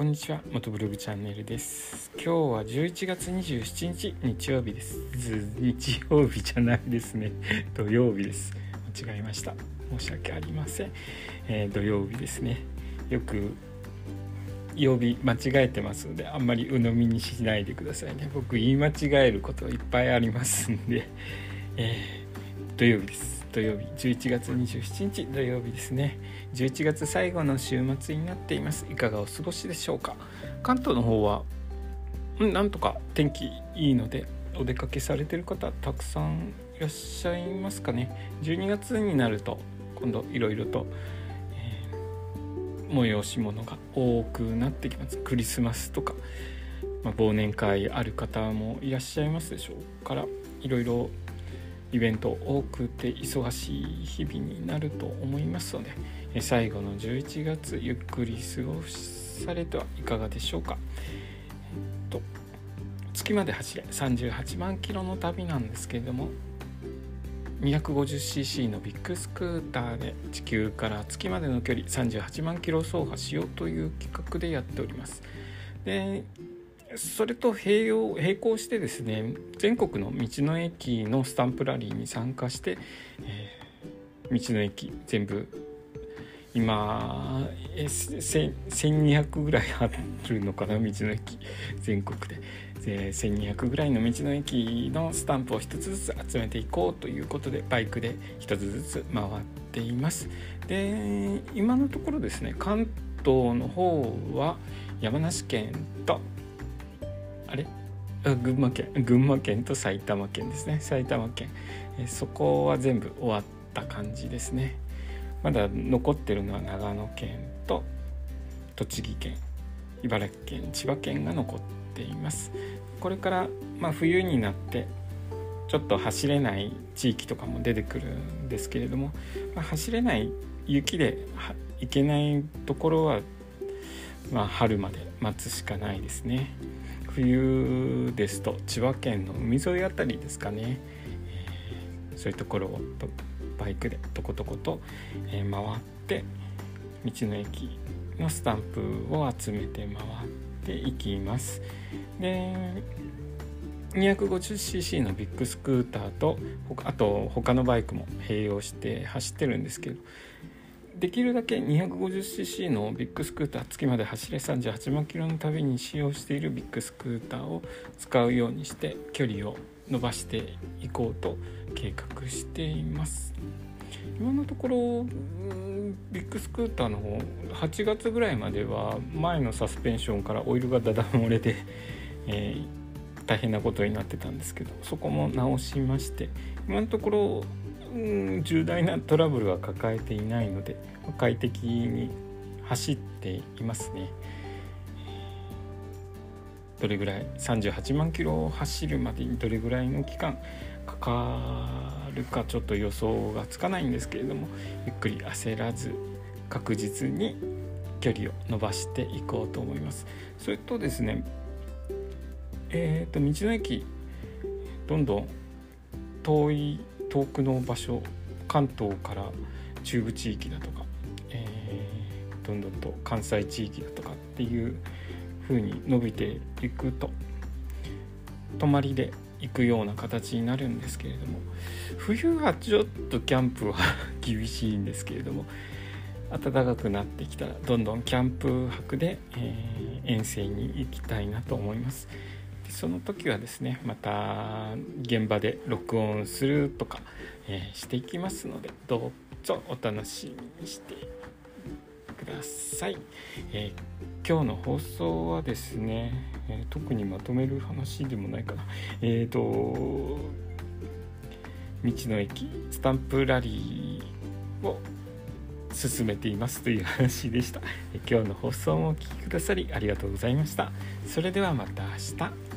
こんにちは元ブログチャンネルです。今日は11月27日日曜日です。日曜日じゃないですね。土曜日です。間違えました。申し訳ありません、えー、土曜日ですね。よく曜日間違えてますのであんまり鵜呑みにしないでくださいね。僕言い間違えることいっぱいありますんで、えー、土曜日です。土曜日11月27日土曜日ですね。11月最後の週末になっています。いかがお過ごしでしょうか？関東の方はなんとか天気いいのでお出かけされてる方たくさんいらっしゃいますかね。12月になると今度いろいろと、えー、催し物が多くなってきます。クリスマスとか、まあ、忘年会ある方もいらっしゃいますでしょうからいろいろイベント多くて忙しい日々になると思いますので最後の11月ゆっくり過ごされてはいかがでしょうか、えっと、月まで走れ38万キロの旅なんですけれども 250cc のビッグスクーターで地球から月までの距離38万キロ走破しようという企画でやっております。でそれと併用並行してですね全国の道の駅のスタンプラリーに参加して、えー、道の駅全部今1200ぐらいあるのかな道の駅全国で。で1200ぐらいの道の駅のスタンプを1つずつ集めていこうということでバイクで1つずつ回っています。で今のところですね関東の方は山梨県とあれ？群馬県。群馬県と埼玉県ですね。埼玉県。えそこは全部終わった感じですね。まだ残ってるのは長野県と栃木県。茨城県千葉県が残っています。これから、まあ、冬になってちょっと走れない地域とかも出てくるんですけれども、まあ、走れない雪で行けないところは、まあ、春まで待つしかないですね。冬ですと千葉県の海沿いあたりですかね、えー、そういうところをバイクでとことこと、えー、回って道の駅のスタンプを集めて回っていきます。で 250cc のビッグスクーターとあと他のバイクも併用して走ってるんですけどできるだけ 250cc のビッグスクーター月まで走れ38万キロの旅に使用しているビッグスクーターを使うようにして距離を伸ばしていこうと計画しています。今のところビッグスクーターの方8月ぐらいまでは前のサスペンションからオイルがだだ漏れて、えー、大変なことになってたんですけどそこも直しまして今のところうん重大なトラブルは抱えていないので快適に走っていますね。どれぐらい38万キロを走るまでにどれぐらいの期間かかるかちょっと予想がつかないんですけれどもゆっくり焦らず確実に距離を伸ばしていこうと思います。それとですねえーと、道の駅どんどん遠い遠くの場所関東から中部地域だとか、えー、どんどんと関西地域だとかっていう風に伸びていくと泊まりで行くような形になるんですけれども冬はちょっとキャンプは 厳しいんですけれども暖かくなってきたらどんどんキャンプ泊で、えー、遠征に行きたいなと思います。その時はですねまた現場で録音するとか、えー、していきますのでどうぞお楽しみにしてください、えー、今日の放送はですね、えー、特にまとめる話でもないかな。えっ、と道の駅スタンプラリーを進めていますという話でした。今日の放送もお聴きくださりありがとうございました。それではまた明日。